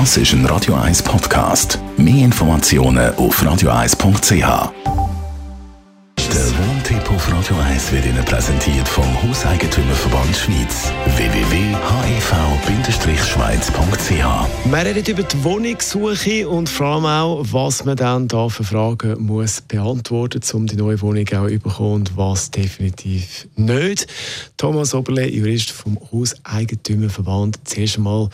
Das ist ein Radio 1 Podcast. Mehr Informationen auf radio1.ch. Der Wohntipp auf Radio 1 wird Ihnen präsentiert vom Hauseigentümerverband Schweiz. www.hev-schweiz.ch Wir reden über die Wohnungssuche und vor allem auch, was man dann da für Fragen muss beantworten muss, um die neue Wohnung auch zu bekommen und was definitiv nicht. Thomas Oberle, Jurist vom Hauseigentümerverband. Zuerst einmal,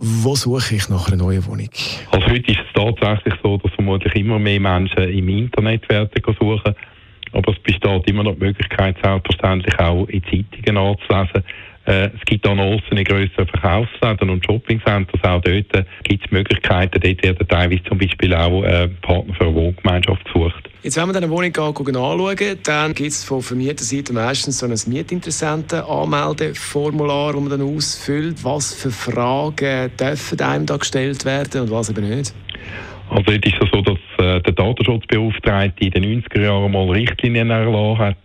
wo suche ich nach einer neuen Wohnung? Also heute ist es tatsächlich so, dass vermutlich immer mehr Menschen im Internet werden suchen. Aber es besteht immer noch die Möglichkeit, selbstverständlich auch in Zeitungen anzulesen. Äh, es gibt Annoncen in grösseren Verkaufsläden und Shoppingcenters. Auch dort gibt es Möglichkeiten. Dort werden teilweise zum Beispiel auch äh, Partner für eine Wohngemeinschaft gesucht. Jetzt, wenn wir eine Wohnung anschauen, dann gibt es von Vermieterseite meistens so ein Mietinteressenten-Anmeldeformular, das man dann ausfüllt. Was für Fragen dürfen einem da gestellt werden und was eben nicht? Also dort ist es so, dass äh, der Datenschutzbeauftragte in den 90er Jahren mal Richtlinien erlassen hat,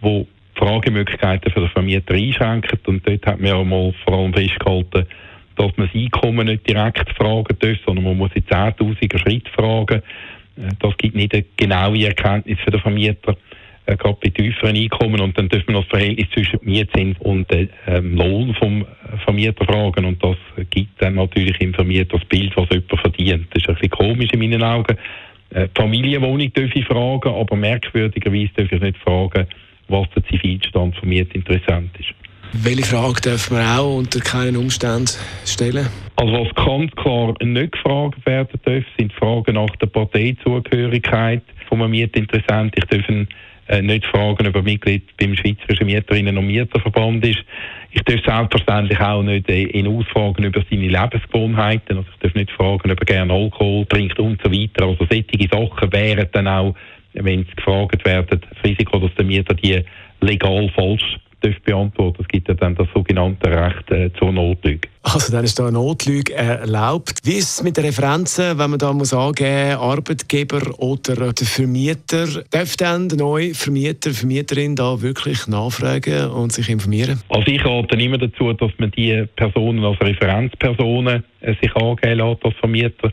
wo Fragemöglichkeiten für den Vermieter einschränken. Und dort hat man ja mal vor allem festgehalten, dass man das Einkommen nicht direkt fragen darf, sondern man muss in 10'000er Schritt fragen. Äh, das gibt nicht eine genaue Erkenntnis für den Vermieter, äh, gerade bei tieferen Einkommen. Und dann dürfen wir das Verhältnis zwischen Mietzins und äh, ähm, Lohn vom Vermieter fragen. Und das gibt dann natürlich im Vermieter das Bild, was jemand verdient. Das ist ein bisschen komisch in meinen Augen. Äh, Familienwohnung darf ich fragen, aber merkwürdigerweise darf ich nicht fragen, was der Zivilstand vom Mietinteressent ist. Welche Frage dürfen wir auch unter keinen Umständen stellen? Also was ganz klar nicht gefragt werden darf, sind Fragen nach der Parteizugehörigkeit vom Mietinteressent. Ich darf äh, nicht fragen, ob er Mitglied beim Schweizerischen Mieterinnen- und Mieterverband ist. Ich darf selbstverständlich auch nicht äh, ihn ausfragen über seine Lebensgewohnheiten. Also ich darf nicht fragen, ob er gerne Alkohol trinkt und so weiter. Also solche Sachen wären dann auch, wenn sie gefragt werden, das Risiko, dass der Mieter die legal falsch beantworten Es gibt ja dann das sogenannte Recht äh, zur Notlüge. Also dann ist da eine Notlüge erlaubt. Wie ist es mit den Referenzen, wenn man da muss angeben, Arbeitgeber oder der Vermieter? Darf dann der neue Vermieter, Vermieterin da wirklich nachfragen und sich informieren? Also ich rate immer dazu, dass man die Personen als Referenzpersonen äh, sich angeben lässt als Vermieter.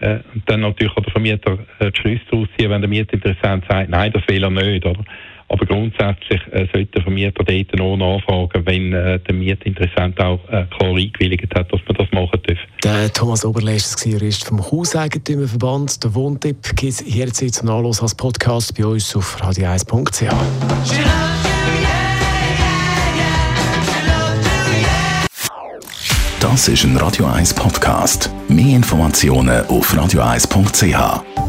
Äh, und dann natürlich kann der Vermieter äh, die Schlüsse daraus ziehen, wenn der Mietinteressent sagt, nein, das will er nicht. Oder? Aber grundsätzlich äh, sollte der Vermieter dort nur nachfragen, wenn äh, der Mietinteressent auch äh, klar eingewilligt hat, dass man das machen darf. Der Thomas Oberlest, Jurist vom Hauseigentümerverband. Der Wohntipp gibt es jederzeit zum Nachlass als Podcast bei uns auf radio1.ch. Das ist ein Radio 1 Podcast. Mehr Informationen auf radio1.ch.